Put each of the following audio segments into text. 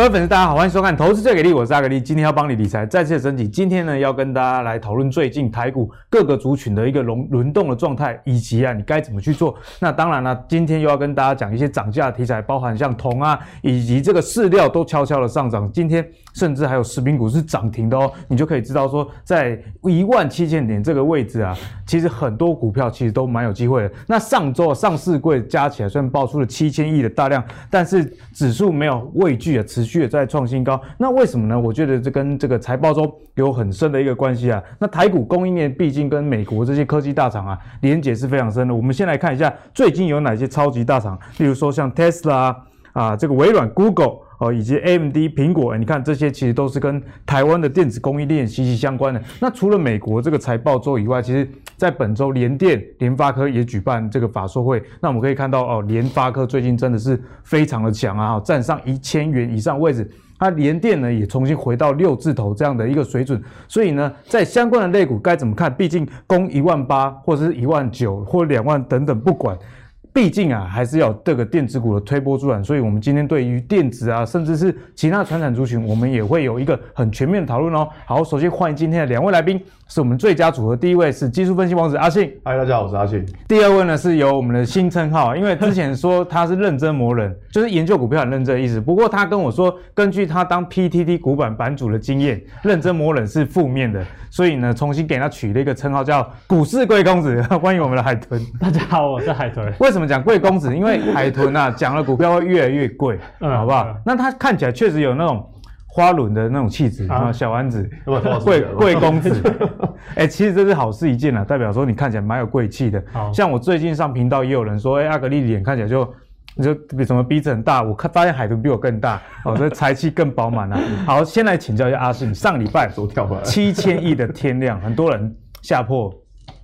各位粉丝，大家好，欢迎收看《投资最给力》，我是阿格力，今天要帮你理财再次的升级。今天呢，要跟大家来讨论最近台股各个族群的一个轮轮动的状态，以及啊，你该怎么去做。那当然了，今天又要跟大家讲一些涨价题材，包含像铜啊，以及这个饲料都悄悄的上涨。今天甚至还有食品股是涨停的哦，你就可以知道说，在一万七千点这个位置啊，其实很多股票其实都蛮有机会的。那上周上市柜加起来虽然爆出了七千亿的大量，但是指数没有畏惧啊，持续的在创新高。那为什么呢？我觉得这跟这个财报中有很深的一个关系啊。那台股供应链毕竟跟美国这些科技大厂啊连接是非常深的。我们先来看一下最近有哪些超级大厂，例如说像 Tesla 啊，这个微软、Google。哦，以及 AMD、苹果，你看这些其实都是跟台湾的电子供应链息息相关的。那除了美国这个财报周以外，其实在本周联电、联发科也举办这个法说会。那我们可以看到哦，联发科最近真的是非常的强啊，站上一千元以上位置。它联电呢也重新回到六字头这样的一个水准。所以呢，在相关的类股该怎么看？毕竟攻一万八或者是一万九或两万等等，不管。毕竟啊，还是要这个电子股的推波助澜，所以我们今天对于电子啊，甚至是其他传产族群，我们也会有一个很全面的讨论哦。好，首先欢迎今天的两位来宾，是我们最佳组合。第一位是技术分析王子阿信，嗨，大家好，我是阿信。第二位呢是由我们的新称号，因为之前说他是认真磨人，就是研究股票很认真的意思。不过他跟我说，根据他当 PTT 股板版主的经验，认真磨人是负面的，所以呢，重新给他取了一个称号叫股市贵公子。欢迎我们的海豚，大家好，我是海豚。为什么？怎么讲贵公子？因为海豚啊，讲了股票会越来越贵，嗯，好不好？嗯、那他看起来确实有那种花轮的那种气质啊，小丸子，贵贵公子。哎、欸，其实这是好事一件啊，代表说你看起来蛮有贵气的。好像我最近上频道也有人说，哎、欸，阿格丽的脸看起来就就比什么鼻子很大，我看发现海豚比我更大，哦，这财气更饱满啊。好，先来请教一下阿信，上礼拜七千亿的天量，很多人吓破。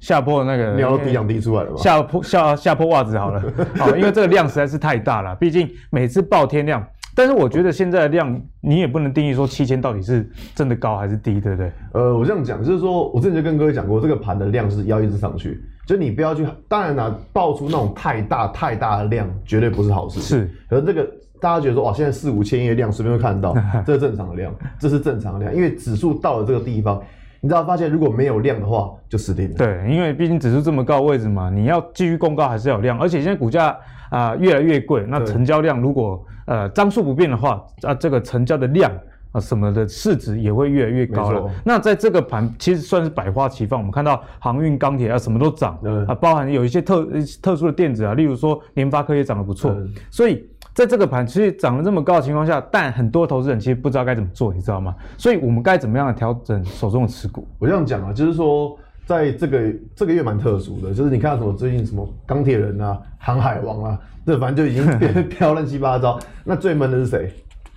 下破那个尿都滴两滴出来了吧？下坡下下坡袜子好了，好，因为这个量实在是太大了，毕竟每次爆天量。但是我觉得现在的量，你也不能定义说七千到底是真的高还是低，对不对？呃，我这样讲就是说，我之前就跟各位讲过，这个盘的量是要一直上去，就你不要去，当然啦，爆出那种太大太大的量，绝对不是好事。是，可是这个大家觉得说，哇，现在四五千亿的量随便会看到，这是正常的量，这是正常的量，因为指数到了这个地方。你知道发现如果没有量的话，就死定了。对，因为毕竟指数这么高的位置嘛，你要继续攻高还是要有量，而且现在股价啊、呃、越来越贵，那成交量如果呃张数不变的话，啊这个成交的量啊什么的市值也会越来越高了。那在这个盘其实算是百花齐放，我们看到航运、钢铁啊什么都涨，啊包含有一些特特殊的电子啊，例如说联发科也涨得不错，所以。在这个盘其实涨了这么高的情况下，但很多投资人其实不知道该怎么做，你知道吗？所以我们该怎么样来调整手中的持股？我这样讲啊，就是说，在这个这个月蛮特殊的，就是你看到什么最近什么钢铁人啊、航海王啊，这反正就已经 变飘乱七八糟。那最闷的是谁？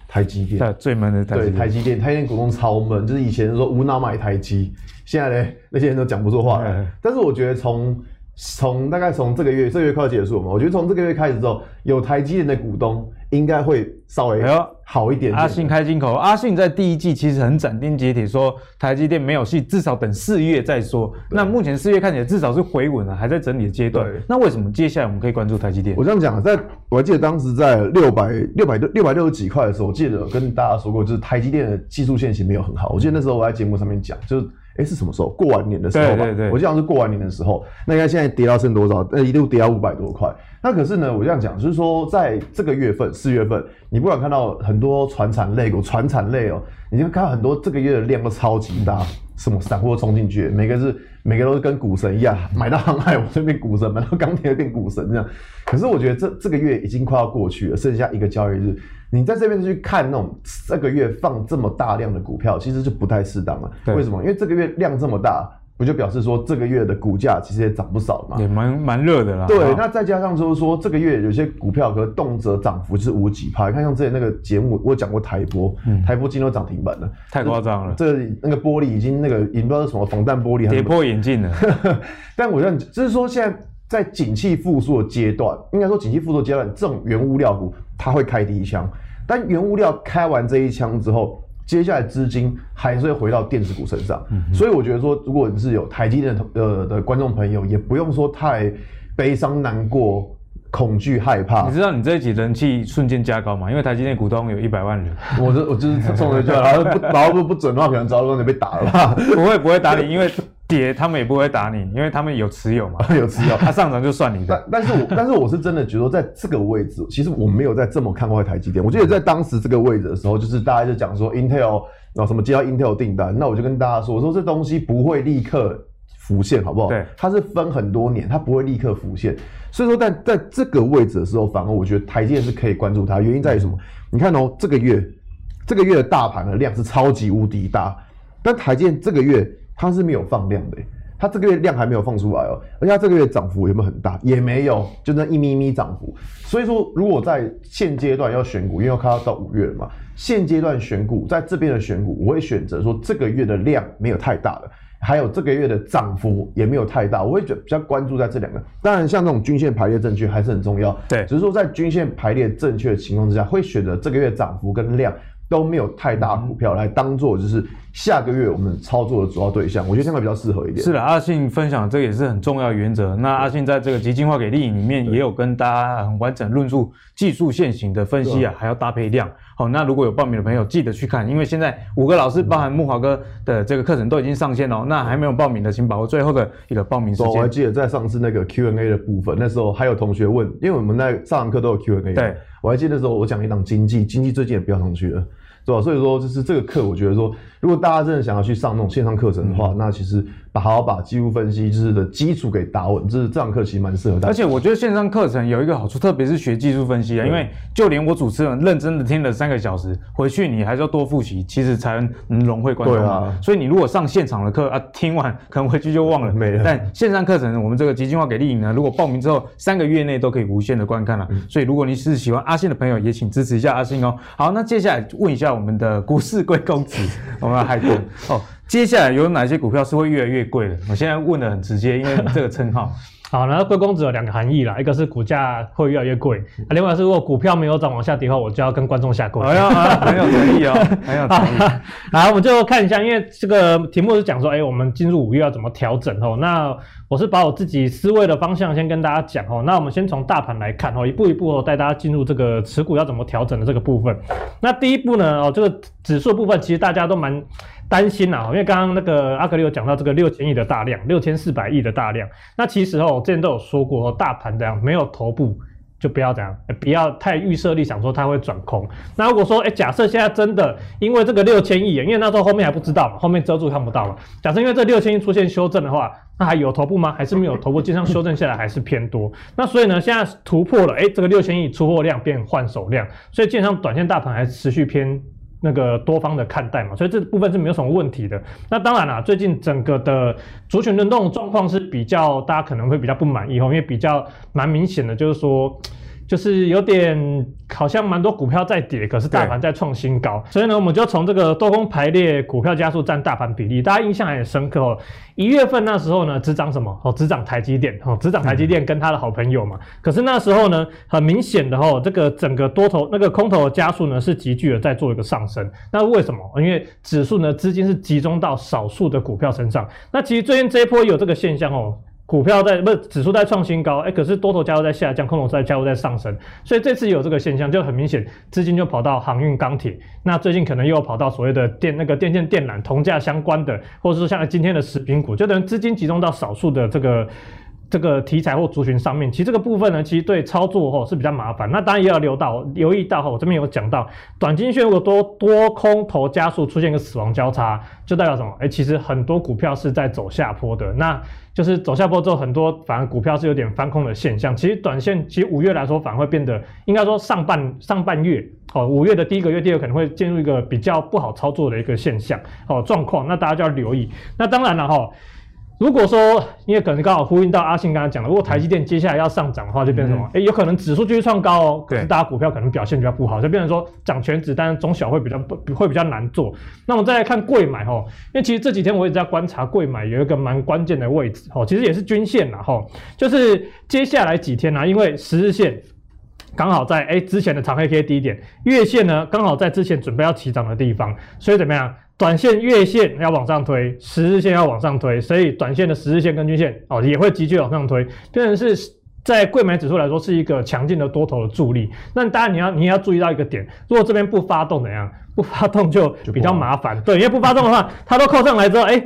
台积电。对，最闷的台积电。对，台积电，台积电股东超闷，就是以前说无脑买台积，现在呢那些人都讲不出话来。但是我觉得从从大概从这个月，这个月快要结束了嘛？我觉得从这个月开始之后，有台积电的股东应该会稍微好一点，点、哎。阿信开金口，阿信在第一季其实很斩钉截铁说台积电没有戏，至少等四月再说。那目前四月看起来至少是回稳了，还在整理的阶段。那为什么接下来我们可以关注台积电？我这样讲，在我还记得当时在六百六百六六百六十几块的时候，我记得跟大家说过，就是台积电的技术线型没有很好。我记得那时候我在节目上面讲，就是。哎，是什么时候？过完年的时候吧。对对对，我记得是过完年的时候。那应该现在跌到剩多少？呃，一度跌到五百多块。那可是呢，我这样讲，就是说，在这个月份，四月份，你不管看到很多船产类股、船产类哦，你就看到很多这个月的量都超级大，什么散户冲进去，每个是每个都是跟股神一样，买到航海我就变股神，买到钢铁变股神这样。可是我觉得这这个月已经快要过去了，剩下一个交易日。你在这边去看那种这个月放这么大量的股票，其实就不太适当了。为什么？因为这个月量这么大，不就表示说这个月的股价其实也涨不少嘛？也蛮蛮热的啦。对，那再加上就是说这个月有些股票可能动辄涨幅是五几趴。你看像之前那个节目，我讲过台玻，嗯、台玻今天都涨停板了，太夸张了。这个、那个玻璃已经那个已经不知道是什么防弹玻璃，跌破眼镜了。但我认就是说现在在景气复苏的阶段，应该说景气复苏阶段，这种原物料股它会开第一枪。但原物料开完这一枪之后，接下来资金还是会回到电子股身上，嗯、所以我觉得说，如果你是有台积电的呃的观众朋友，也不用说太悲伤难过，恐惧害怕。你知道你这一集人气瞬间加高吗？因为台积电股东有一百万人。我这我就是冲了一句，然后不然后不不准的话，可能早就你被打了吧？不会不会打你，因为跌他们也不会打你，因为他们有持有嘛，有持有，他上涨就算你的。但但是我 但是我是真的觉得在这个位置，其实我没有在这么看坏台积电。我记得在当时这个位置的时候，就是大家就讲说 Intel 然后什么接到 Intel 订单，那我就跟大家说，我说这东西不会立刻。浮现好不好？对，它是分很多年，它不会立刻浮现。所以说，在在这个位置的时候，反而我觉得台积电是可以关注它。原因在于什么？你看哦，这个月这个月的大盘的量是超级无敌大，但台积电这个月它是没有放量的，它这个月量还没有放出来哦，而且它这个月涨幅有没有很大？也没有，就那一咪咪涨幅。所以说，如果在现阶段要选股，因为要看到到五月了嘛，现阶段选股，在这边的选股，我会选择说这个月的量没有太大的。还有这个月的涨幅也没有太大，我会觉得比较关注在这两个。当然，像这种均线排列正确还是很重要。对，只是说在均线排列正确的情况之下，会选择这个月涨幅跟量都没有太大股票来当做就是下个月我们操作的主要对象。我觉得这样比较适合一点。是的，阿信分享这个也是很重要的原则。那阿信在这个极进化给力里面也有跟大家很完整论述技术线型的分析啊，还要搭配量。好，那如果有报名的朋友，记得去看，因为现在五个老师，包含木华哥的这个课程都已经上线了。那还没有报名的，请把握最后的一个报名时间。我还记得在上次那个 Q&A 的部分，那时候还有同学问，因为我们在上课都有 Q&A。对，我还记得那时候我讲一档经济，经济最近也飙上去了。对吧？所以说，就是这个课，我觉得说，如果大家真的想要去上那种线上课程的话，嗯、那其实把好好把技术分析就是的基础给打稳，就是这堂课其实蛮适合大家。而且我觉得线上课程有一个好处，特别是学技术分析啊，因为就连我主持人认真的听了三个小时，回去你还是要多复习，其实才能融会贯通。对啊。所以你如果上现场的课啊，听完可能回去就忘了没了。但线上课程，我们这个集精化给力呢，如果报名之后三个月内都可以无限的观看了。嗯、所以如果你是喜欢阿信的朋友，也请支持一下阿信哦。好，那接下来问一下我们的股市。贵公子，我们要海豚哦。接下来有哪些股票是会越来越贵的？我现在问的很直接，因为这个称号。好，然后贵公子有两个含义啦，一个是股价会越来越贵，另外是如果股票没有涨往下跌的话，我就要跟观众下跪。哎呀，很有诚意哦，很有诚意。好，我们就看一下，因为这个题目是讲说，哎，我们进入五月要怎么调整哦？那我是把我自己思维的方向先跟大家讲哦。那我们先从大盘来看哦，一步一步带大家进入这个持股要怎么调整的这个部分。那第一步呢，哦，这个指数部分其实大家都蛮。担心啊，因为刚刚那个阿格力有讲到这个六千亿的大量，六千四百亿的大量。那其实哦，之前都有说过，大盘这样没有头部就不要这样，不要太预设立想说它会转空。那如果说，哎，假设现在真的因为这个六千亿，因为那时候后面还不知道嘛，后面遮住看不到嘛。假设因为这六千亿出现修正的话，那还有头部吗？还是没有头部？经常修正下来还是偏多。那所以呢，现在突破了，哎，这个六千亿出货量变换手量，所以基本上短线大盘还是持续偏。那个多方的看待嘛，所以这部分是没有什么问题的。那当然啦，最近整个的族群轮动状况是比较，大家可能会比较不满意哦，因为比较蛮明显的，就是说。就是有点好像蛮多股票在跌，可是大盘在创新高，所以呢，我们就从这个多空排列股票加速占大盘比例，大家印象还很深刻哦。一月份那时候呢，只涨什么？哦，只涨台积电，哦，只涨台积电跟他的好朋友嘛。可是那时候呢，很明显的哦，这个整个多头那个空头的加速呢是急剧的在做一个上升。那为什么？因为指数呢资金是集中到少数的股票身上。那其实最近这一波有这个现象哦。股票在不是指数在创新高，哎，可是多头加入在下降，空头在加入在上升，所以这次有这个现象，就很明显，资金就跑到航运、钢铁，那最近可能又跑到所谓的电那个电线电缆、铜价相关的，或者说像今天的食品股，就等于资金集中到少数的这个。这个题材或族群上面，其实这个部分呢，其实对操作吼是比较麻烦。那当然也要留到留意到吼，我这边有讲到，短均线如果多多空头加速出现一个死亡交叉，就代表什么？哎，其实很多股票是在走下坡的。那就是走下坡之后，很多反而股票是有点翻空的现象。其实短线其实五月来说，反而会变得应该说上半上半月哦，五月的第一个月、第二个可能会进入一个比较不好操作的一个现象哦状况。那大家就要留意。那当然了哈。如果说，因为可能刚好呼应到阿信刚才讲的，如果台积电接下来要上涨的话，就变成什么？哎、嗯，有可能指数继续创高哦，可是大家股票可能表现比较不好，就变成说涨全值，但是中小会比较不会比较难做。那我们再来看贵买哈，因为其实这几天我一直在观察贵买有一个蛮关键的位置哦，其实也是均线啦哈，就是接下来几天呢，因为十日线刚好在哎之前的长黑 K 低点，月线呢刚好在之前准备要起涨的地方，所以怎么样？短线、月线要往上推，十日线要往上推，所以短线的十日线跟均线哦也会急剧往上推，变成是在柜买指数来说是一个强劲的多头的助力。那当然你要你也要注意到一个点，如果这边不发动怎样？不发动就比较麻烦。对，因为不发动的话，它都扣上来之后，哎。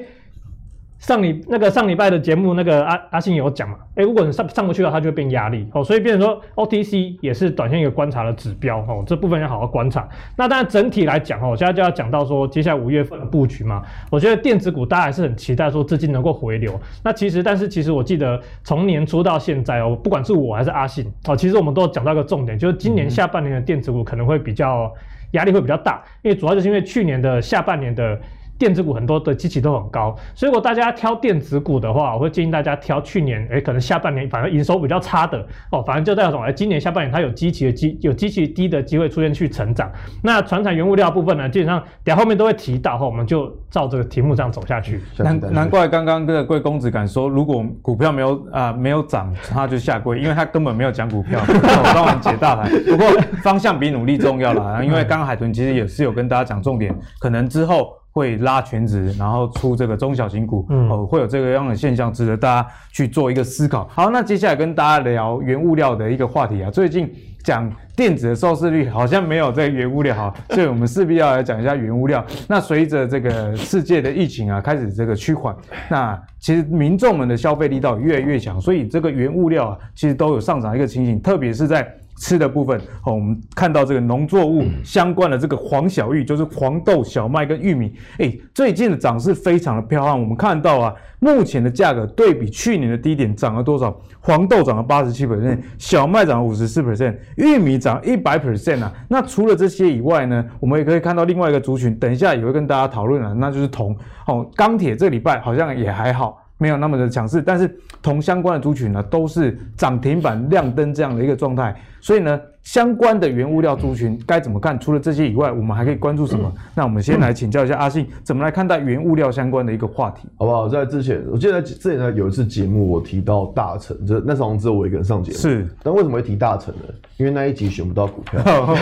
上礼那个上礼拜的节目，那个阿阿信有讲嘛？诶，如果你上上不去了，它就会变压力哦。所以变成说，OTC 也是短线一个观察的指标哦。这部分要好好观察。那当然整体来讲哦，现在就要讲到说，接下来五月份的布局嘛。我觉得电子股大家还是很期待说资金能够回流。那其实，但是其实我记得从年初到现在哦，不管是我还是阿信哦，其实我们都讲到一个重点，就是今年下半年的电子股可能会比较压力会比较大，因为主要就是因为去年的下半年的。电子股很多的基期都很高，所以如果大家挑电子股的话，我会建议大家挑去年，诶，可能下半年反而营收比较差的哦，反正就代表什么？今年下半年它有基期的机，有基期低的机会出现去成长。那传产原物料部分呢，基本上等下后面都会提到哈，我们就照这个题目这样走下去。难难怪刚刚这个贵公子敢说，如果股票没有啊、呃、没有涨，他就下跪，因为他根本没有讲股票。我帮我们解大盘，不过方向比努力重要啦，因为刚刚海豚其实也是有跟大家讲重点，可能之后。会拉全值，然后出这个中小型股，嗯、哦，会有这个样的现象，值得大家去做一个思考。好，那接下来跟大家聊原物料的一个话题啊。最近讲电子的收视率好像没有这个原物料哈，所以我们势必要来讲一下原物料。那随着这个世界的疫情啊开始这个趋缓，那其实民众们的消费力道越来越强，所以这个原物料啊其实都有上涨一个情形，特别是在。吃的部分，哦，我们看到这个农作物相关的这个黄小玉，就是黄豆、小麦跟玉米，哎，最近的涨势非常的漂亮。我们看到啊，目前的价格对比去年的低点涨了多少？黄豆涨了八十七 percent，小麦涨了五十四 percent，玉米涨一百 percent 啊。那除了这些以外呢，我们也可以看到另外一个族群，等一下也会跟大家讨论啊，那就是铜。哦，钢铁这个礼拜好像也还好。没有那么的强势，但是铜相关的族群呢，都是涨停板亮灯这样的一个状态，所以呢。相关的原物料族群该怎么看？除了这些以外，我们还可以关注什么？那我们先来请教一下阿信，怎么来看待原物料相关的一个话题，好不好？在之前，我记得之前呢有一次节目，我提到大成，就那时候只有我一个人上节目。是，但为什么会提大成呢？因为那一集选不到股票，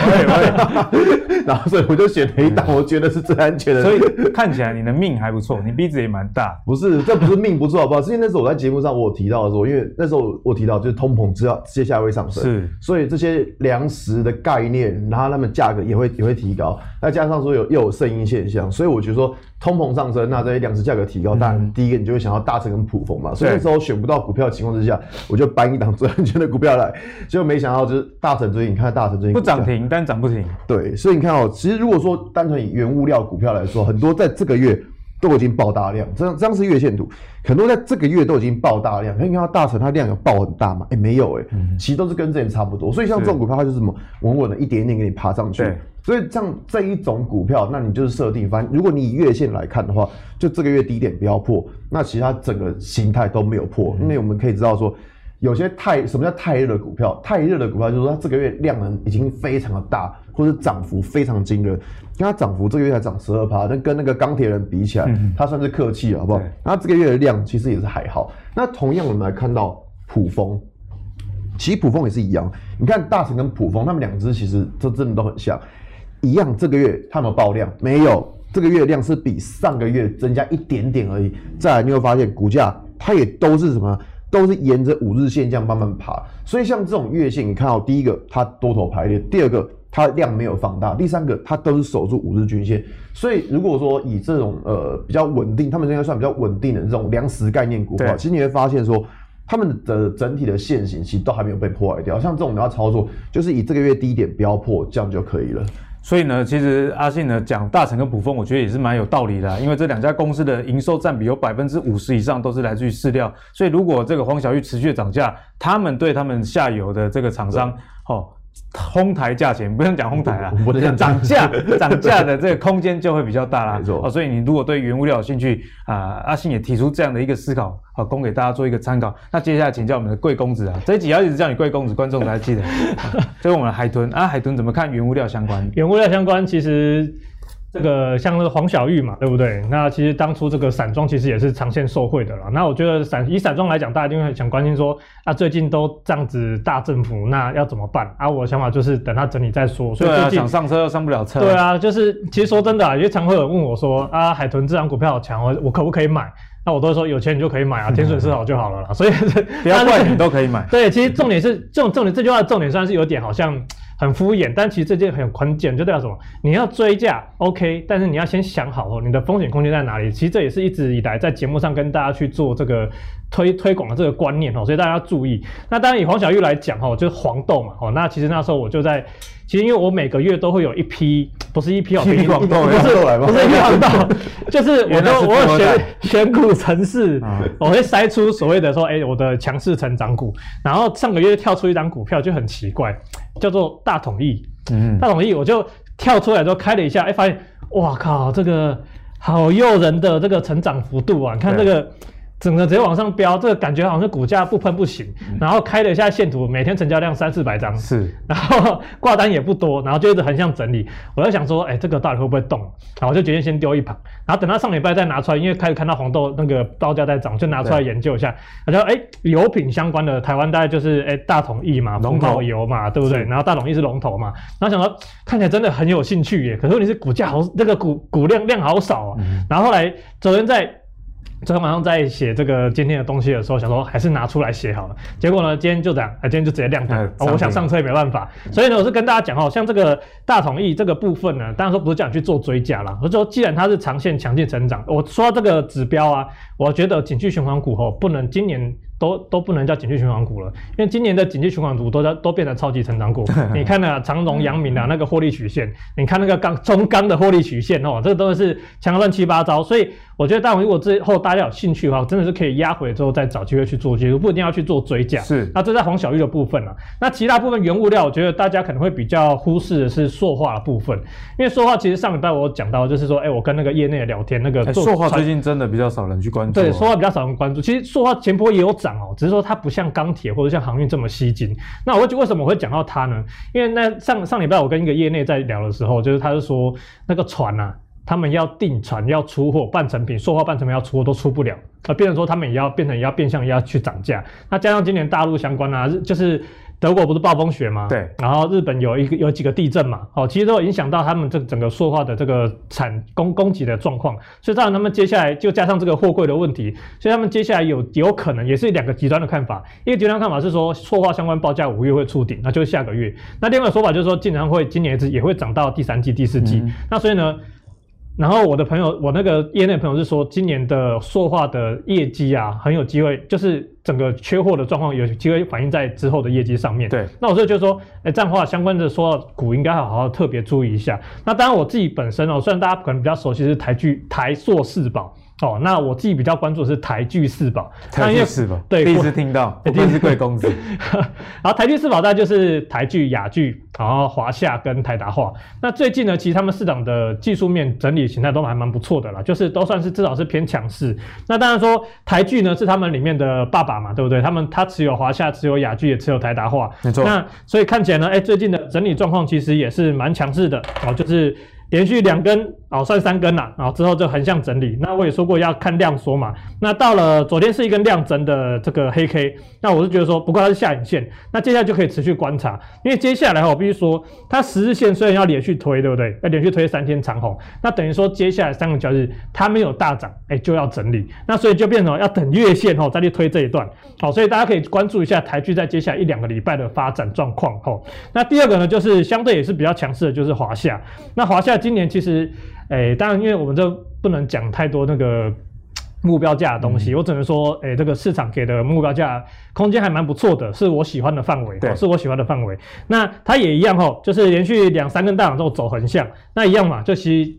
然后所以我就选了一档，我觉得是最安全的。所以看起来你的命还不错，你鼻子也蛮大。不是，这不是命不错，好不好？是因为那时候我在节目上我有提到的时候，因为那时候我提到就是通膨，知道接下来会上升，是，所以这些。粮食的概念，然后他们价格也会也会提高，再加上说有又有声音现象，所以我觉得说通膨上升，那这些粮食价格提高，当然第一个你就会想要大成跟普丰嘛，所以那时候选不到股票的情况之下，我就搬一档最安全的股票来，结果没想到就是大成最近，你看大成最近不涨停，但涨不停，对，所以你看哦，其实如果说单纯以原物料股票来说，很多在这个月。都已经爆大量，这样这样是月线图，很多在这个月都已经爆大量。可以看到大成它量有爆很大吗？哎、欸，没有哎、欸，嗯、其实都是跟之前差不多。所以像这种股票，它就是什么稳稳的一点一点给你爬上去。所以像这一种股票，那你就是设定，反正如果你以月线来看的话，就这个月低点不要破，那其他整个形态都没有破。因为我们可以知道说，有些太什么叫太热的股票？太热的股票就是说它这个月量能已经非常的大。或者涨幅非常惊人，跟它涨幅这个月才涨十二趴，那跟那个钢铁人比起来，嗯、它算是客气了，好不好？那对这个月的量其实也是还好。那同样我们来看到普丰，其实普丰也是一样。你看大成跟普丰，他们两只其实这真的都很像，一样。这个月它有没有爆量？没有，这个月的量是比上个月增加一点点而已。再来你会发现股价它也都是什么？都是沿着五日线这样慢慢爬。所以像这种月线，你看到第一个它多头排列，第二个。它量没有放大，第三个它都是守住五日均线，所以如果说以这种呃比较稳定，他们应该算比较稳定的这种粮食概念股的话，其实你会发现说，他们的整体的线型其实都还没有被破坏掉。像这种你要操作，就是以这个月低点不要破，这样就可以了。所以呢，其实阿信呢讲大成跟普丰，我觉得也是蛮有道理的啊，因为这两家公司的营收占比有百分之五十以上都是来自于饲料，所以如果这个黄小玉持续涨价，他们对他们下游的这个厂商，哦。哄抬价钱，不用讲哄抬啦，涨价 涨价的这个空间就会比较大啦。没错，所以你如果对原物料有兴趣啊，阿信也提出这样的一个思考，好，供给大家做一个参考。那接下来请教我们的贵公子啊，这一集要一直叫你贵公子，观众才记得。这是我们的海豚啊，海豚怎么看原物料相关？原物料相关其实。这个像那个黄小玉嘛，对不对？那其实当初这个散装其实也是长线受惠的啦。那我觉得散以散装来讲，大家一定会想关心说，啊，最近都这样子大振幅，那要怎么办？啊，我的想法就是等它整理再说。所以最近对啊，想上车又上不了车。对啊，就是其实说真的啊，也常会有人问我说，啊，海豚这张股票好强，我我可不可以买？那我都说有钱你就可以买啊，停损设好就好了啦。所以不要怪你都可以买。对，其实重点是这种重点，这句话的重点虽然是有点好像很敷衍，但其实这件很关键，就代表什么？你要追价 OK，但是你要先想好哦，你的风险空间在哪里？其实这也是一直以来在节目上跟大家去做这个推推广的这个观念哦，所以大家要注意。那当然以黄小玉来讲哦，就是黄豆嘛哦，那其实那时候我就在。其实因为我每个月都会有一批，不是一批哦，不是不是 一批黄豆，就是我都我有选选股城市，我会筛出所谓的说，哎，我的强势成长股。然后上个月跳出一张股票就很奇怪，叫做大统一。嗯，大统一我就跳出来之后开了一下，哎，发现哇靠，这个好诱人的这个成长幅度啊！你看这个。整个直接往上飙，这个感觉好像是股价不喷不行。嗯、然后开了一下线图，每天成交量三四百张，是，然后挂单也不多，然后就一直横向整理。我在想说，哎，这个到底会不会动？然后我就决定先丢一盘，然后等到上礼拜再拿出来，因为开始看到黄豆那个报价在涨，就拿出来研究一下。他说，哎，油品相关的台湾大概就是哎大统益嘛，龙头油嘛，对不对？然后大统益是龙头嘛，然后想说看起来真的很有兴趣耶。可是问题是股价好，这个股股量量好少啊。嗯、然后后来昨天在。昨天晚上在写这个今天的东西的时候，想说还是拿出来写好了。结果呢，今天就这样，今天就直接亮灯。我想上车也没办法，所以呢，我是跟大家讲哦，像这个大统一这个部分呢，当然说不是叫你去做追加啦。我说既然它是长线强劲成长，我说这个指标啊，我觉得景气循环股哦不能今年。都都不能叫景气循环股了，因为今年的景气循环股都在都变成超级成长股。你看那长荣、阳明的那个获利曲线，你看那个钢中钢的获利曲线哦，这个都是强乱七八糟。所以我觉得，但如果之后大家有兴趣的话，真的是可以压回之后再找机会去做介入，不一定要去做追加。是，那这在黄小玉的部分了。那其他部分原物料，我觉得大家可能会比较忽视的是塑化的部分，因为塑化其实上礼拜我讲到，就是说，哎，我跟那个业内的聊天，那个塑化最近真的比较少人去关注。对，塑化比较少人关注。其实塑化前波也有涨哦，只是说它不。像钢铁或者像航运这么吸金，那我为什么我会讲到它呢？因为那上上礼拜我跟一个业内在聊的时候，就是他就说那个船啊，他们要订船要出货，半成品、塑化半成品要出货都出不了，啊，变成说他们也要变成也要变相也要去涨价。那加上今年大陆相关啊，就是。德国不是暴风雪吗？对，然后日本有一个有几个地震嘛，哦，其实都有影响到他们这整个塑化的这个产供供给的状况，所以当然他们接下来就加上这个货柜的问题，所以他们接下来有有可能也是两个极端的看法，一个极端看法是说塑化相关报价五月会触顶，那就是下个月，那另外一个说法就是说竟然会今年也会涨到第三季第四季，嗯、那所以呢？然后我的朋友，我那个业内朋友是说，今年的塑化的业绩啊，很有机会，就是整个缺货的状况有机会反映在之后的业绩上面。对，那我这就说，哎，这样的话相关的塑化股应该好好特别注意一下。那当然我自己本身哦，虽然大家可能比较熟悉是台剧台塑四宝。哦，那我自己比较关注的是台剧四宝，台剧四宝，对，第一次听到，一定是贵公子。然后台剧四宝大概就是台剧、雅剧，然后华夏跟台达化。那最近呢，其实他们市场的技术面整理形态都还蛮不错的啦，就是都算是至少是偏强势。那当然说台剧呢是他们里面的爸爸嘛，对不对？他们他持有华夏，持有雅剧，也持有台达化，没错。那所以看起来呢，哎，最近的整理状况其实也是蛮强势的哦，就是。连续两根哦，算三根了，然后之后就横向整理。那我也说过要看量缩嘛。那到了昨天是一根量增的这个黑 K，那我是觉得说，不过它是下影线，那接下来就可以持续观察。因为接下来我必须说，它十日线虽然要连续推，对不对？要连续推三天长红，那等于说接下来三个交易日它没有大涨，哎，就要整理。那所以就变成要等月线哦再去推这一段。好，所以大家可以关注一下台剧在接下来一两个礼拜的发展状况。吼，那第二个呢，就是相对也是比较强势的，就是华夏。那华夏。今年其实，诶，当然，因为我们这不能讲太多那个目标价的东西，嗯、我只能说，诶，这个市场给的目标价空间还蛮不错的，是我喜欢的范围，对，是我喜欢的范围。那它也一样吼，就是连续两三根大涨之后走横向，那一样嘛，就其实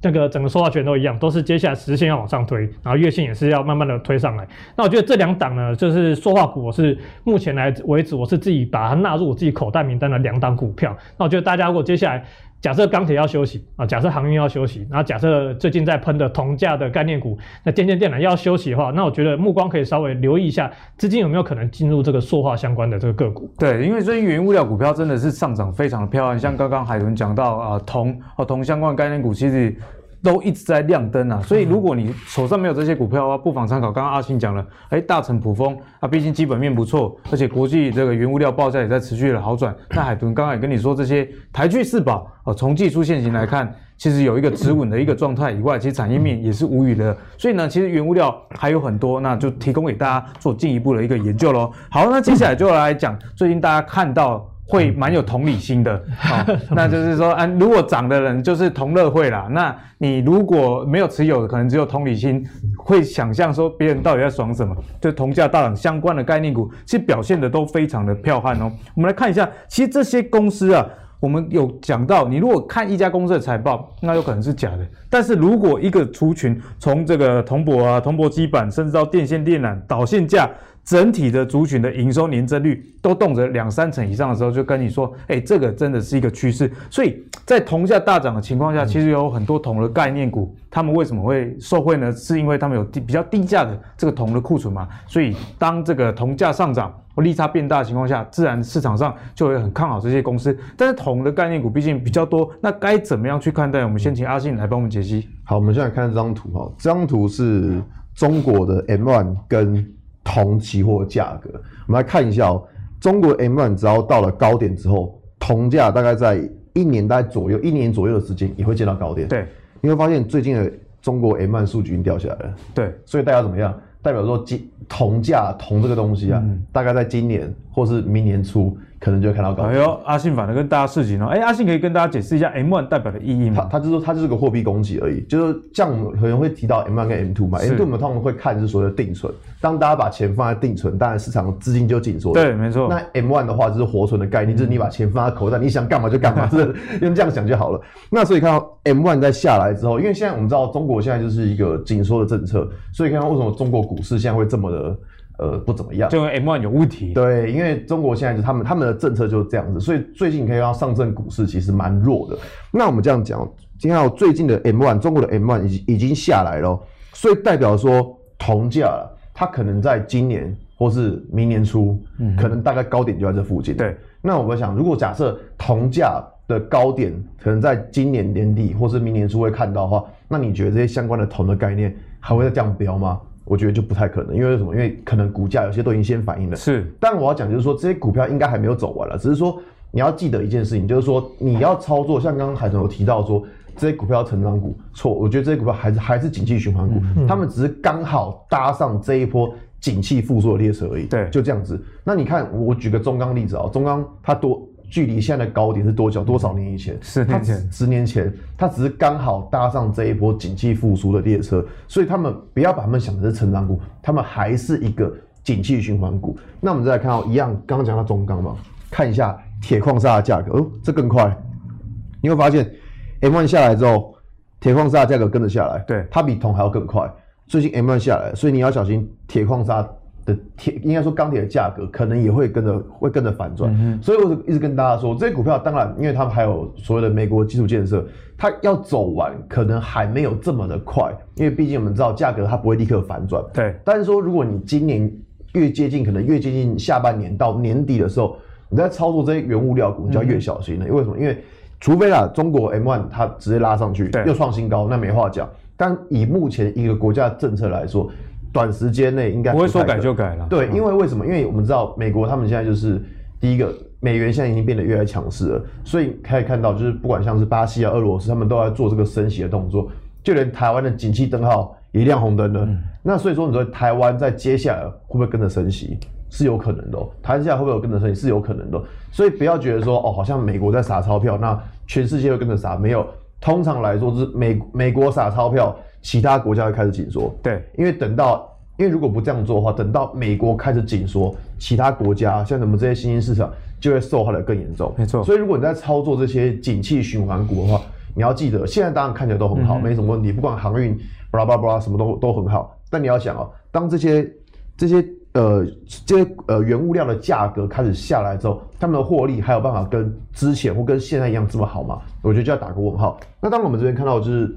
这个整个说话权都一样，都是接下来实线要往上推，然后月线也是要慢慢的推上来。那我觉得这两档呢，就是说话股，我是目前来为止，我是自己把它纳入我自己口袋名单的两档股票。那我觉得大家如果接下来。假设钢铁要休息啊，假设航运要休息，然后假设最近在喷的铜价的概念股，那电线电缆要休息的话，那我觉得目光可以稍微留意一下，资金有没有可能进入这个塑化相关的这个个股？对，因为最近原物料股票真的是上涨非常的漂亮，像刚刚海豚讲到啊，铜啊铜相关概念股其实。都一直在亮灯啊。所以如果你手上没有这些股票的话，不妨参考刚刚阿信讲了，哎，大成普丰啊，毕竟基本面不错，而且国际这个原物料报价也在持续的好转。那海豚刚刚也跟你说，这些台剧四宝哦，从技术线型来看。其实有一个止稳的一个状态以外，其实产业面也是无语的。所以呢，其实原物料还有很多，那就提供给大家做进一步的一个研究喽。好，那接下来就来讲最近大家看到会蛮有同理心的，好，那就是说，啊，如果涨的人就是同乐会啦，那你如果没有持有的，可能只有同理心，会想象说别人到底在爽什么？就同价大涨相关的概念股，其实表现的都非常的彪悍哦。我们来看一下，其实这些公司啊。我们有讲到，你如果看一家公司的财报，那有可能是假的。但是如果一个族群从这个铜箔啊、铜箔基板，甚至到电线电缆、导线架，整体的族群的营收年增率都动辄两三成以上的时候，就跟你说，哎，这个真的是一个趋势。所以在铜价大涨的情况下，其实有很多铜的概念股，他们为什么会受惠呢？是因为他们有低比较低价的这个铜的库存嘛。所以当这个铜价上涨，或利差变大的情况下，自然市场上就会很看好这些公司。但是铜的概念股毕竟比较多，那该怎么样去看待？我们先请阿信来帮我们解析。好，我们现在看这张图哈，这张图是中国的 M1 跟铜期货价格。我们来看一下哦，中国 M1 只要到了高点之后，铜价大概在一年大概左右，一年左右的时间也会见到高点。对，你会发现最近的中国 M1 数据已经掉下来了。对，所以大家怎么样？代表说，金铜价铜这个东西啊，嗯、大概在今年或是明年初，可能就会看到高。哎呦，阿信反而跟大家示警哦。哎，阿信可以跟大家解释一下 M1 代表的意义吗？他他就说，它就是个货币供给而已。就是像我们可能会提到 M1 跟 M2 嘛，M2 我们通常会看是所谓的定存。当大家把钱放在定存，当然市场资金就紧缩。对，没错。那 M1 的话就是活存的概念，嗯、就是你把钱放在口袋，你想干嘛就干嘛，是用这样想就好了。那所以看到 M1 在下来之后，因为现在我们知道中国现在就是一个紧缩的政策，所以看到为什么中国股市现在会这么的呃不怎么样？就跟 M1 有问题。对，因为中国现在就他们他们的政策就是这样子，所以最近可以看到上证股市其实蛮弱的。那我们这样讲，今天最近的 M1，中国的 M1 已经已经下来了，所以代表说铜价了。它可能在今年或是明年初，嗯、可能大概高点就在这附近。对，那我们想，如果假设铜价的高点可能在今年年底或是明年初会看到的话，那你觉得这些相关的铜的概念还会再这样飙吗？我觉得就不太可能，因为为什么？因为可能股价有些都已经先反应了。是，但我要讲就是说，这些股票应该还没有走完了，只是说你要记得一件事情，就是说你要操作，像刚刚海豚有提到说。这些股票成长股错，我觉得这些股票还是还是景气循环股，嗯、他们只是刚好搭上这一波景气复苏的列车而已。对，就这样子。那你看，我举个中钢例子啊，中钢它多距离现在的高点是多久？多少年以前？十年前。十年前，它只是刚好搭上这一波景气复苏的列车，所以他们不要把他们想的是成长股，他们还是一个景气循环股。那我们再来看到一样，刚刚讲到中钢嘛，看一下铁矿砂的价格，哦，这更快，你会发现。M1 下来之后，铁矿砂价格跟着下来，对，它比铜还要更快。最近 M1 下来，所以你要小心铁矿砂的铁，应该说钢铁的价格可能也会跟着会跟着反转。嗯、所以我就一直跟大家说，这些股票当然，因为他们还有所谓的美国基础建设，它要走完可能还没有这么的快，因为毕竟我们知道价格它不会立刻反转。对，但是说如果你今年越接近，可能越接近下半年到年底的时候，你在操作这些原物料股，你就要越小心了。因为什么？因为除非啦，中国 M1 它直接拉上去，又创新高，那没话讲。但以目前一个国家政策来说，短时间内应该不，不会说改就改了。对，因为为什么？因为我们知道美国他们现在就是第一个，美元现在已经变得越来越强势了，所以可以看到，就是不管像是巴西啊、俄罗斯，他们都在做这个升息的动作，就连台湾的景气灯号也亮红灯了。嗯、那所以说，你说台湾在接下来会不会跟着升息？是有可能的、喔，台湾下会不会有跟着升息？是有可能的，所以不要觉得说哦，好像美国在撒钞票，那全世界会跟着撒。没有，通常来说是美美国撒钞票，其他国家会开始紧缩。对，因为等到，因为如果不这样做的话，等到美国开始紧缩，其他国家像什么这些新兴市场就会受害的更严重。没错，所以如果你在操作这些景气循环股的话，你要记得，现在当然看起来都很好，嗯、没什么问题，不管航运，巴拉巴拉巴拉，什么都都很好。但你要想哦，当这些这些。呃，这些呃原物料的价格开始下来之后，他们的获利还有办法跟之前或跟现在一样这么好吗？我觉得就要打个问号。那当我们这边看到就是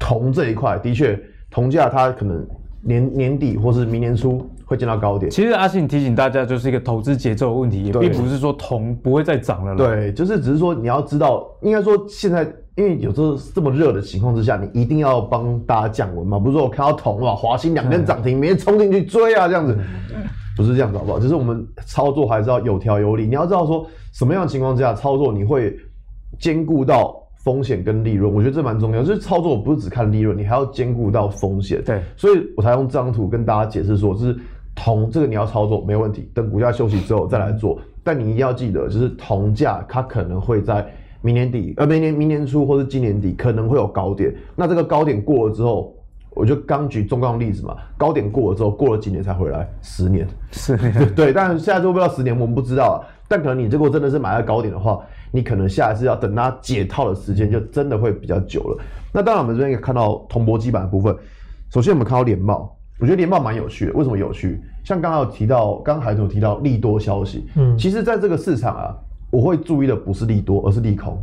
铜这一块，的确铜价它可能年年底或是明年初会见到高点。其实阿信提醒大家，就是一个投资节奏的问题，也并不是说铜不会再涨了。对，就是只是说你要知道，应该说现在。因为有时候这么热的情况之下，你一定要帮大家降温嘛。不是说我看到铜啊，华兴两根涨停，明天冲进去追啊，这样子，不是这样子好不好？就是我们操作还是要有条有理。你要知道说什么样的情况之下操作，你会兼顾到风险跟利润。我觉得这蛮重要，就是操作不是只看利润，你还要兼顾到风险。对，所以我才用这张图跟大家解释说，就是铜这个你要操作没问题，等股价休息之后再来做。但你一定要记得，就是铜价它可能会在。明年底，呃，明年明年初或是今年底可能会有高点。那这个高点过了之后，我就刚举中钢例子嘛，高点过了之后，过了几年才回来，十年，是，对。但现在做不到十年，我们不知道啊。但可能你如果真的是买在高点的话，你可能下一次要等它解套的时间就真的会比较久了。那当然，我们这边也看到铜箔基板的部分。首先，我们看到联茂，我觉得联茂蛮有趣的。为什么有趣？像刚刚有提到，刚刚海豚有提到利多消息，嗯，其实在这个市场啊。我会注意的不是利多，而是利空。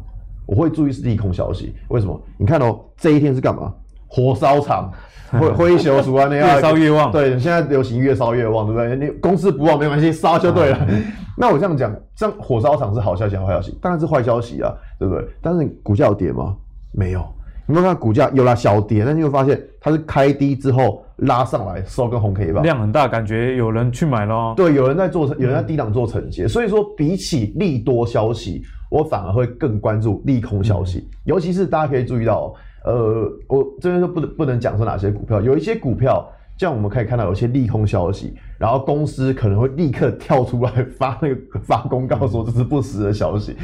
我会注意是利空消息。为什么？你看哦，这一天是干嘛？火烧场，会会修除啊，那样越烧越旺。对，现在流行越烧越旺，对不对？你公司不旺没关系，烧就对了。嗯、那我这样讲，这样火烧厂是好消息还是坏消息？当然是坏消息啊，对不对？但是股价有跌吗？没有。你有没有看股价有啦小跌，但你会发现它是开低之后拉上来收根红 K 吧，量很大，感觉有人去买咯。对，有人在做，有人在低档做承接。所以说，比起利多消息，我反而会更关注利空消息。嗯、尤其是大家可以注意到，呃，我这边就不能不能讲说哪些股票，有一些股票。这样我们可以看到有些利空消息，然后公司可能会立刻跳出来 发那个发公告说这是不实的消息，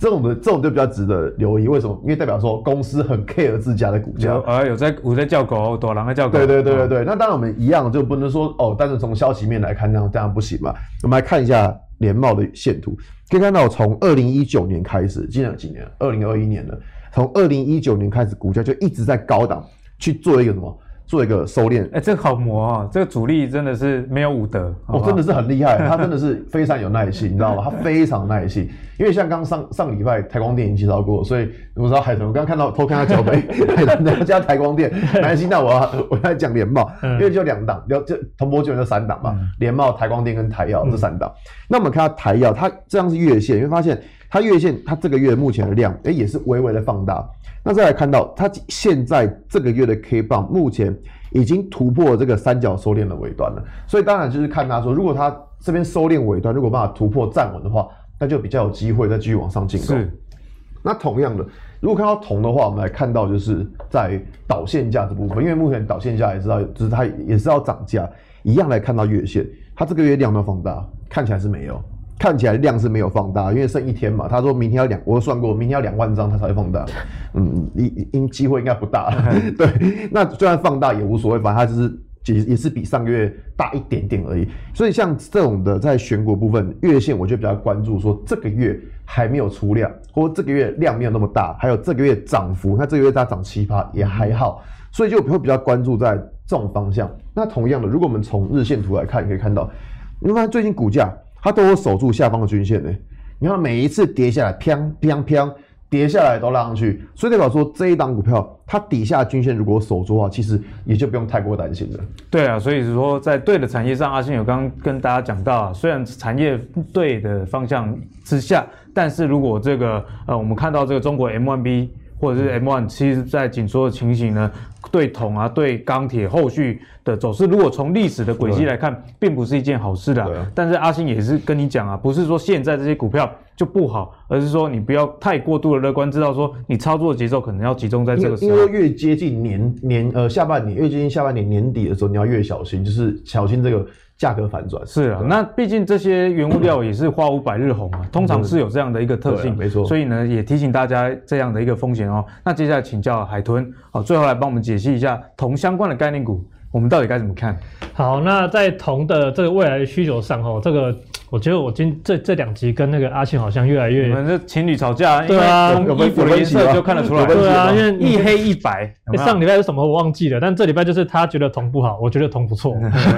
这种的这种就比较值得留意。为什么？因为代表说公司很 care 自家的股价。有啊，有在有在叫狗，躲狼在叫狗。对对对对对。哦、那当然我们一样就不能说哦，但是从消息面来看，这样这样不行嘛。我们来看一下联茂的线图，可以看到从二零一九年开始，今年有几年？二零二一年了。从二零一九年开始，股价就一直在高档去做一个什么？做一个收敛，哎、欸，这个好磨啊！这个主力真的是没有武德，哦，真的是很厉害，他真的是非常有耐心，你知道吗？他非常耐心，因为像刚上上礼拜台光电已经介绍过，所以我知道海豚，我刚刚看到偷看他脚背，海豚要加台光电，没关系，那我要 我要讲联茂，因为就两档，就铜箔基本就三档嘛，联茂、台光电跟台药这三档。那我们看到台药，它这样是月线，你会发现它月线它这个月目前的量，哎，也是微微的放大。那再来看到它现在这个月的 K 棒，目前已经突破这个三角收敛的尾端了，所以当然就是看它说，如果它这边收敛尾端，如果办法突破站稳的话，那就比较有机会再继续往上进攻。是。那同样的，如果看到铜的话，我们来看到就是在导线价这部分，因为目前导线价也知道，就是它也是要涨价，一样来看到月线，它这个月量没有放大，看起来是没有。看起来量是没有放大，因为剩一天嘛。他说明天要两，我算过，明天要两万张，他才会放大。嗯，应应机会应该不大。对，那虽然放大也无所谓，反正它就是也也是比上个月大一点点而已。所以像这种的在选股部分，月线我就比较关注，说这个月还没有出量，或这个月量没有那么大，还有这个月涨幅，那这个月它涨七趴也还好，所以就会比较关注在这种方向。那同样的，如果我们从日线图来看，你可以看到，你会发现最近股价。它都有守住下方的均线呢，你看每一次跌下来，砰砰砰，跌下来都拉上去，所以代表说这一档股票它底下均线如果守住的话，其实也就不用太过担心了。对啊，所以是说在对的产业上，阿信有刚刚跟大家讲到啊，虽然产业对的方向之下，但是如果这个呃，我们看到这个中国 M1B。或者是 M1，其实在紧缩的情形呢，对铜啊，对钢铁后续的走势，如果从历史的轨迹来看，并不是一件好事的。但是阿星也是跟你讲啊，不是说现在这些股票就不好，而是说你不要太过度的乐观，知道说你操作的节奏可能要集中在这个时候。因为越接近年年呃下半年，越接近下半年年底的时候，你要越小心，就是小心这个。价格反转是啊，那毕竟这些原物料也是花无百日红啊，通常是有这样的一个特性，没错。所以呢，也提醒大家这样的一个风险哦。那接下来请教海豚，好，最后来帮我们解析一下铜相关的概念股，我们到底该怎么看？好，那在铜的这个未来的需求上，哦，这个。我觉得我今这这两集跟那个阿信好像越来越，你们这情侣吵架，对啊，从衣服的颜色就看得出来，对啊，因为一黑一白。上礼拜是什么我忘记了，但这礼拜就是他觉得铜不好，我觉得铜不错。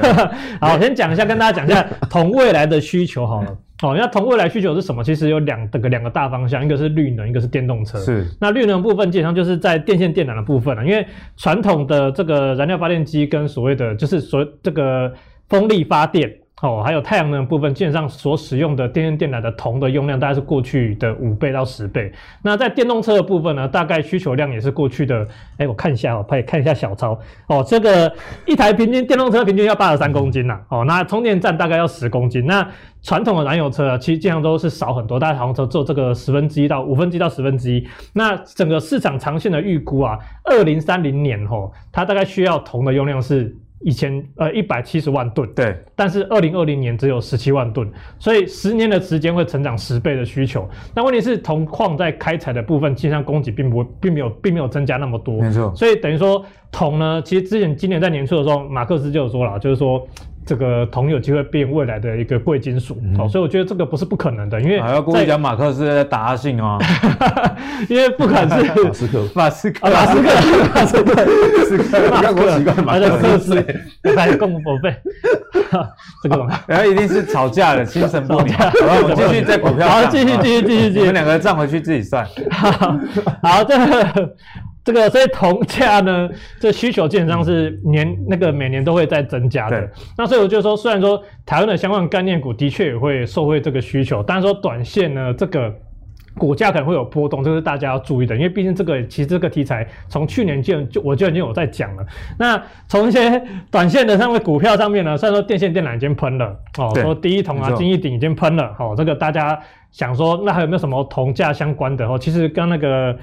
好，我先讲一下，跟大家讲一下铜未来的需求好了。哦，那铜未来需求是什么？其实有两个两个大方向，一个是绿能，一个是电动车。是。那绿能部分基本上就是在电线电缆的部分了，因为传统的这个燃料发电机跟所谓的就是所谓这个风力发电。哦，还有太阳能部分，基本上所使用的电线电缆的铜的用量大概是过去的五倍到十倍。那在电动车的部分呢，大概需求量也是过去的，哎，我看一下哦，可以看一下小抄哦，这个一台平均电动车平均要八十三公斤呐，哦，那充电站大概要十公斤，那传统的燃油车啊，其实经常都是少很多，大概好像只做这个十分之一到五分之一到十分之一。那整个市场长线的预估啊，二零三零年吼，它大概需要铜的用量是。一千呃一百七十万吨，对，但是二零二零年只有十七万吨，所以十年的时间会成长十倍的需求。那问题是铜矿在开采的部分，其实上供给并不并没有并没有增加那么多，没错。所以等于说铜呢，其实之前今年在年初的时候，马克思就有说了，就是说。这个铜有机会变未来的一个贵金属，嗯、哦，所以我觉得这个不是不可能的，因为还要故意讲马克思在打阿信哦，因为不管是 马斯克、马斯克、马斯克、马斯克、马斯克、马斯克、马克。思，还有共和费，这个然后一定是吵架了，心神不宁。好，我们继续在股票，好，继续继续继续继续，你们两个站回去自己算。好，这个。这个所以铜价呢，这需求基本上是年那个每年都会在增加的。那所以我就说，虽然说台湾的相关概念股的确也会受惠这个需求，但是说短线呢，这个股价可能会有波动，这是大家要注意的。因为毕竟这个其实这个题材从去年就就我就已经有在讲了。那从一些短线的上面股票上面呢，虽然说电线电缆已经喷了哦，对说第一铜啊、金一鼎已经喷了，好、哦，这个大家想说那还有没有什么铜价相关的哦？其实刚那个。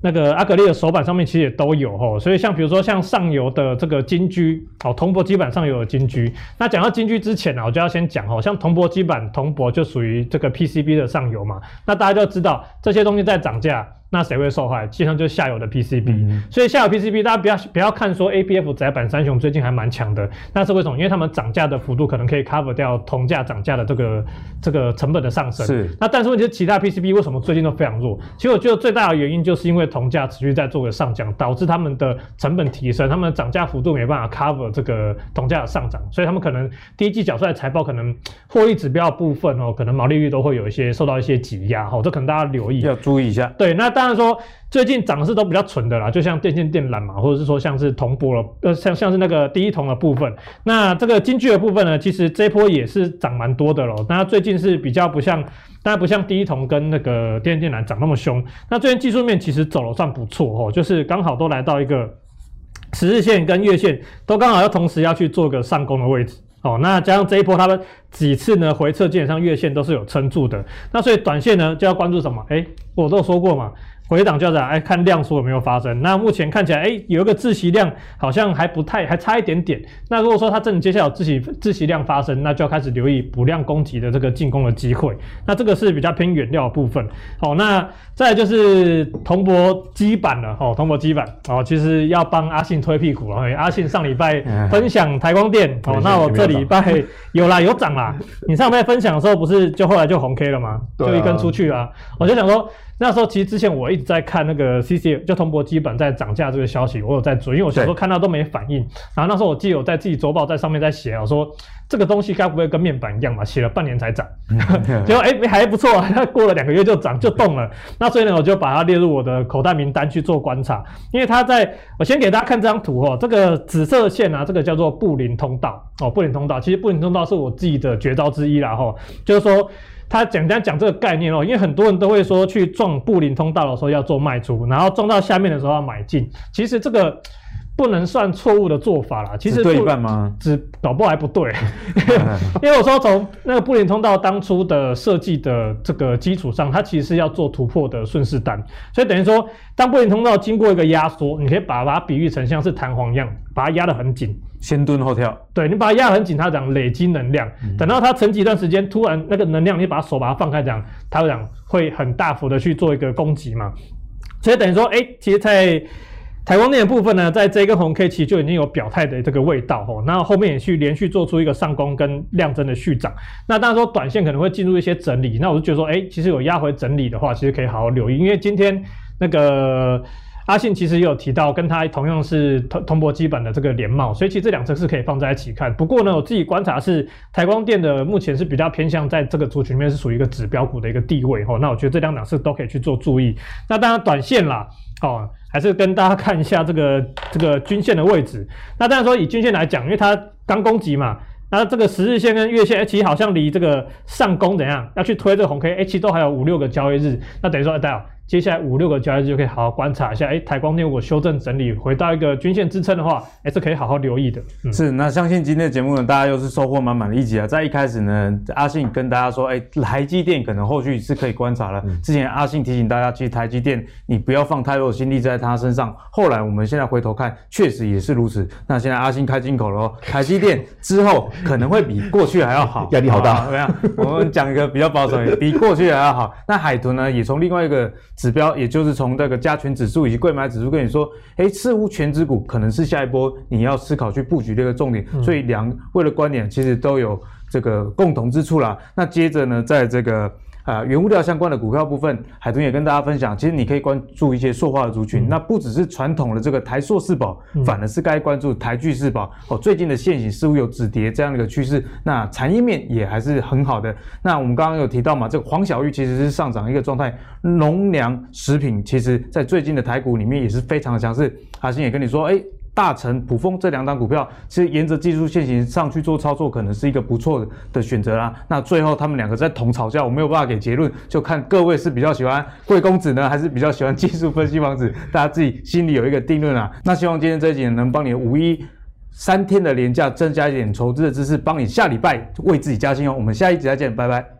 那个阿格力的手板上面其实也都有吼，所以像比如说像上游的这个金居哦，铜箔基板上游的金居。那讲到金居之前呢，我就要先讲吼，像铜箔基板，铜箔就属于这个 PCB 的上游嘛，那大家都知道这些东西在涨价。那谁会受害？基本上就是下游的 PCB，、嗯、所以下游 PCB 大家不要不要看说 ABF 载板三雄最近还蛮强的，那是为什么？因为他们涨价的幅度可能可以 cover 掉铜价涨价的这个这个成本的上升。是。那但是问题是其他 PCB 为什么最近都非常弱？其实我觉得最大的原因就是因为铜价持续在做个上涨，导致他们的成本提升，他们的涨价幅度没办法 cover 这个铜价的上涨，所以他们可能第一季缴出来财报可能获利指标部分哦，可能毛利率都会有一些受到一些挤压哦，这可能大家留意要注意一下。对，那当然说。最近涨势都比较纯的啦，就像电线电缆嘛，或者是说像是铜箔了，呃，像像是那个第一铜的部分。那这个金具的部分呢，其实这波也是涨蛮多的咯。那最近是比较不像，当然不像第一铜跟那个电线电缆涨那么凶。那最近技术面其实走了算不错哦，就是刚好都来到一个十日线跟月线都刚好要同时要去做个上攻的位置哦。那加上这一波他们几次呢回撤，基本上月线都是有撑住的。那所以短线呢就要关注什么？诶，我都有说过嘛。回档校长，哎，看量缩有没有发生？那目前看起来，哎，有一个窒息量，好像还不太，还差一点点。那如果说它真的接下来有窒息窒息量发生，那就要开始留意补量攻击的这个进攻的机会。那这个是比较偏原料的部分。好，那再来就是铜箔基板了。哦，铜箔基板，哦，其实要帮阿信推屁股了。阿信上礼拜分享台光电，哦，那我这礼拜有啦，有涨啦。你上礼拜分享的时候，不是就后来就红 K 了吗？就一根出去了。我就想说。那时候其实之前我一直在看那个 CC 就铜箔基本在涨价这个消息，我有在追，因为我小时候看到都没反应。然后那时候我记得我在自己周报在上面在写，我说这个东西该不会跟面板一样嘛？写了半年才涨，结果哎还不错啊，它过了两个月就涨就动了。那所以呢，我就把它列入我的口袋名单去做观察，因为它在我先给大家看这张图哦，这个紫色线啊，这个叫做布林通道哦，布林通道其实布林通道是我自己的绝招之一啦哈，就是说。他简单讲这个概念哦，因为很多人都会说去撞布林通道的时候要做卖出，然后撞到下面的时候要买进。其实这个不能算错误的做法啦。其实只对一半吗？只搞不好还不对，因为我说从那个布林通道当初的设计的这个基础上，它其实是要做突破的顺势单，所以等于说当布林通道经过一个压缩，你可以把它比喻成像是弹簧一样，把它压得很紧。先蹲后跳，对，你把它压很紧，它讲累积能量，等到它沉寂一段时间，突然那个能量，你把手把它放开，讲它会讲会很大幅的去做一个攻击嘛。所以等于说，哎、欸，其实，在台光电的部分呢，在这根红 K 其实就已经有表态的这个味道吼，那后面也去连续做出一个上攻跟量增的续涨。那当然说短线可能会进入一些整理，那我就觉得说，哎、欸，其实有压回整理的话，其实可以好好留意，因为今天那个。阿信其实也有提到，跟他同样是铜铜箔基板的这个联茂，所以其实这两只是可以放在一起看。不过呢，我自己观察是台光电的目前是比较偏向在这个族群里面是属于一个指标股的一个地位哈。那我觉得这两档是都可以去做注意。那当然短线啦，哦，还是跟大家看一下这个这个均线的位置。那当然说以均线来讲，因为它刚攻击嘛。那这个十日线跟月线，其实好像离这个上攻怎样要去推这个红 K，哎，其实都还有五六个交易日，那等于说，哎，大家。接下来五六个交易日就可以好好观察一下，哎，台光电如果修正整理回到一个均线支撑的话，哎，是可以好好留意的。嗯、是，那相信今天的节目呢，大家又是收获满满的一集啊。在一开始呢，阿信跟大家说，哎，台积电可能后续是可以观察了。嗯、之前阿信提醒大家，其实台积电你不要放太多的心力在它身上。后来我们现在回头看，确实也是如此。那现在阿信开金口了哦，台积电之后可能会比过去还要好，压力好大。怎么样？我们讲一个比较保守 比过去还要好。那海豚呢，也从另外一个指标，也就是。从这个加权指数以及柜买指数跟你说，哎，似乎全指股可能是下一波你要思考去布局的一个重点，嗯、所以两位的观点其实都有这个共同之处啦。那接着呢，在这个。啊，原物料相关的股票部分，海豚也跟大家分享，其实你可以关注一些塑化的族群，嗯、那不只是传统的这个台塑四宝，嗯、反而是该关注台聚四宝哦。最近的现形似乎有止跌这样的一个趋势，那产业面也还是很好的。那我们刚刚有提到嘛，这个黄小玉其实是上涨一个状态，农粮食品其实在最近的台股里面也是非常的强势。阿信也跟你说，哎。大成、普丰这两档股票，其实沿着技术线型上去做操作，可能是一个不错的的选择啦。那最后他们两个在同吵架，我没有办法给结论，就看各位是比较喜欢贵公子呢，还是比较喜欢技术分析王子，大家自己心里有一个定论啊。那希望今天这一集能帮你五一三天的连假增加一点投资的知识，帮你下礼拜为自己加薪哦。我们下一集再见，拜拜。